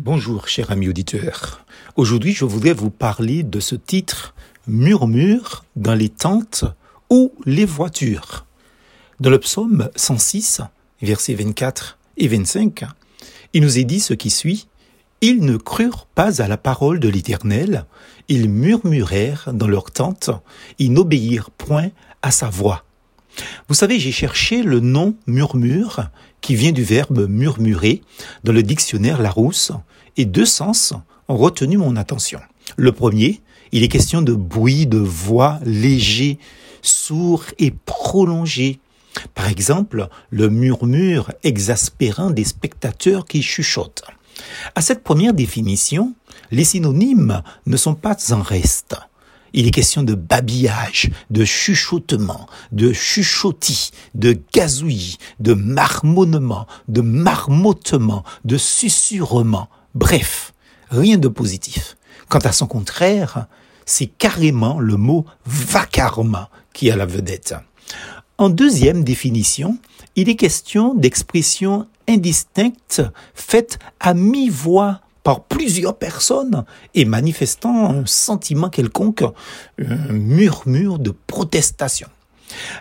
Bonjour, cher ami auditeur. Aujourd'hui, je voudrais vous parler de ce titre Murmure dans les tentes ou les voitures. Dans le psaume 106, versets 24 et 25, il nous est dit ce qui suit. Ils ne crurent pas à la parole de l'Éternel, ils murmurèrent dans leurs tentes, ils n'obéirent point à sa voix. Vous savez, j'ai cherché le nom murmure, qui vient du verbe murmurer, dans le dictionnaire Larousse, et deux sens ont retenu mon attention. Le premier, il est question de bruit de voix léger, sourd et prolongé. Par exemple, le murmure exaspérant des spectateurs qui chuchotent. À cette première définition, les synonymes ne sont pas en reste. Il est question de babillage, de chuchotement, de chuchotis, de gazouillis, de marmonnement, de marmottement, de susurrement. Bref, rien de positif. Quant à son contraire, c'est carrément le mot vacarme qui a la vedette. En deuxième définition, il est question d'expressions indistinctes faites à mi-voix par plusieurs personnes et manifestant un sentiment quelconque, un murmure de protestation.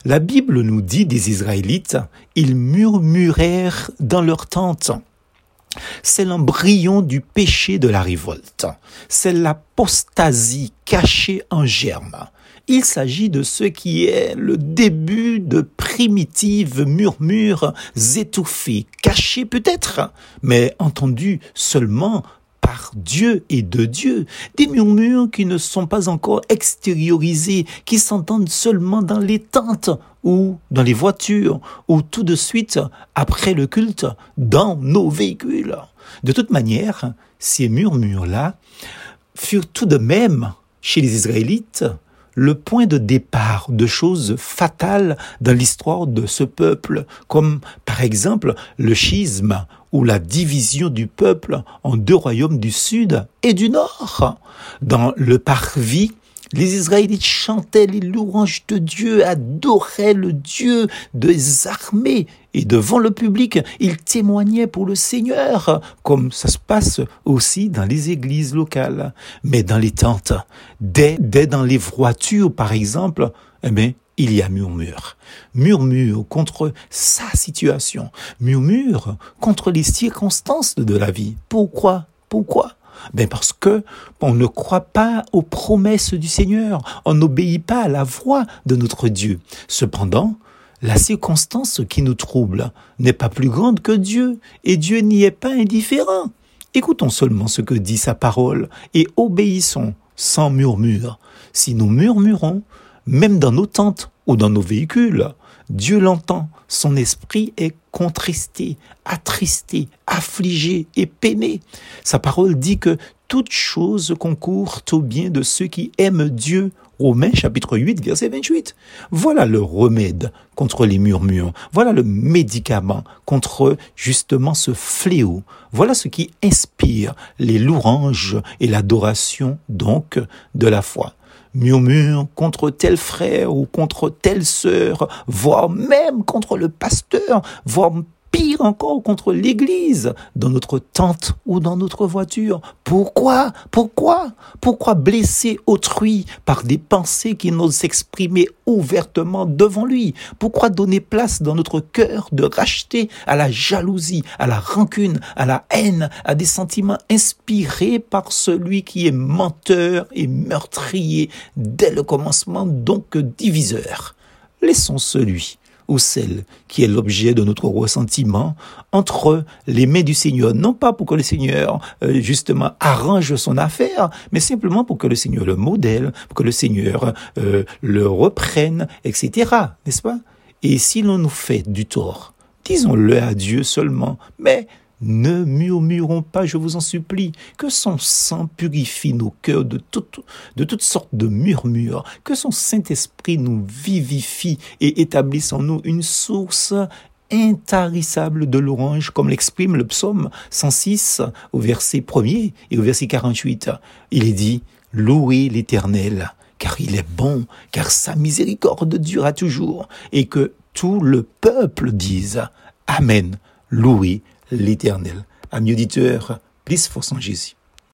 La Bible nous dit des Israélites, ils murmurèrent dans leur tente. C'est l'embryon du péché de la révolte. C'est l'apostasie cachée en germe. Il s'agit de ce qui est le début de primitives murmures étouffés, cachés peut-être, mais entendus seulement par Dieu et de Dieu, des murmures qui ne sont pas encore extériorisés, qui s'entendent seulement dans les tentes ou dans les voitures ou tout de suite après le culte dans nos véhicules. De toute manière, ces murmures-là furent tout de même chez les Israélites le point de départ de choses fatales dans l'histoire de ce peuple, comme par exemple le schisme ou la division du peuple en deux royaumes du sud et du nord. Dans le parvis, les Israélites chantaient les louanges de Dieu, adoraient le Dieu des armées, et devant le public, ils témoignaient pour le Seigneur, comme ça se passe aussi dans les églises locales. Mais dans les tentes, dès, dès dans les voitures, par exemple, eh bien, il y a murmure. Murmure contre sa situation. Murmure contre les circonstances de la vie. Pourquoi? Pourquoi? Ben parce que on ne croit pas aux promesses du Seigneur, on n'obéit pas à la voix de notre Dieu. Cependant, la circonstance qui nous trouble n'est pas plus grande que Dieu, et Dieu n'y est pas indifférent. Écoutons seulement ce que dit sa parole, et obéissons sans murmure. Si nous murmurons, même dans nos tentes ou dans nos véhicules, Dieu l'entend, son esprit est contristé, attristé, affligé et peiné. Sa parole dit que toute chose concourt au bien de ceux qui aiment Dieu. Romains chapitre 8 verset 28. Voilà le remède contre les murmures. Voilà le médicament contre justement ce fléau. Voilà ce qui inspire les louanges et l'adoration donc de la foi murmure contre tel frère ou contre telle sœur, voire même contre le pasteur, voire pire encore contre l'Église, dans notre tente ou dans notre voiture. Pourquoi Pourquoi Pourquoi blesser autrui par des pensées qui n'osent s'exprimer ouvertement devant lui? Pourquoi donner place dans notre cœur de racheter à la jalousie, à la rancune, à la haine, à des sentiments inspirés par celui qui est menteur et meurtrier dès le commencement, donc diviseur? Laissons celui ou celle qui est l'objet de notre ressentiment entre les mains du Seigneur, non pas pour que le Seigneur euh, justement arrange son affaire, mais simplement pour que le Seigneur le modèle, pour que le Seigneur euh, le reprenne, etc. N'est-ce pas? Et si l'on nous fait du tort, disons-le à Dieu seulement, mais ne murmurons pas, je vous en supplie, que son sang purifie nos cœurs de, toutes de toutes sortes de murmures, que son Saint-Esprit nous vivifie et établisse en nous une source intarissable de l'orange, comme l'exprime le psaume 106 au verset 1er et au verset 48. Il est dit, louez l'Éternel, car il est bon, car sa miséricorde durera toujours, et que tout le peuple dise, Amen, louez l'Éternel. Amis auditeurs, plus force en Jésus.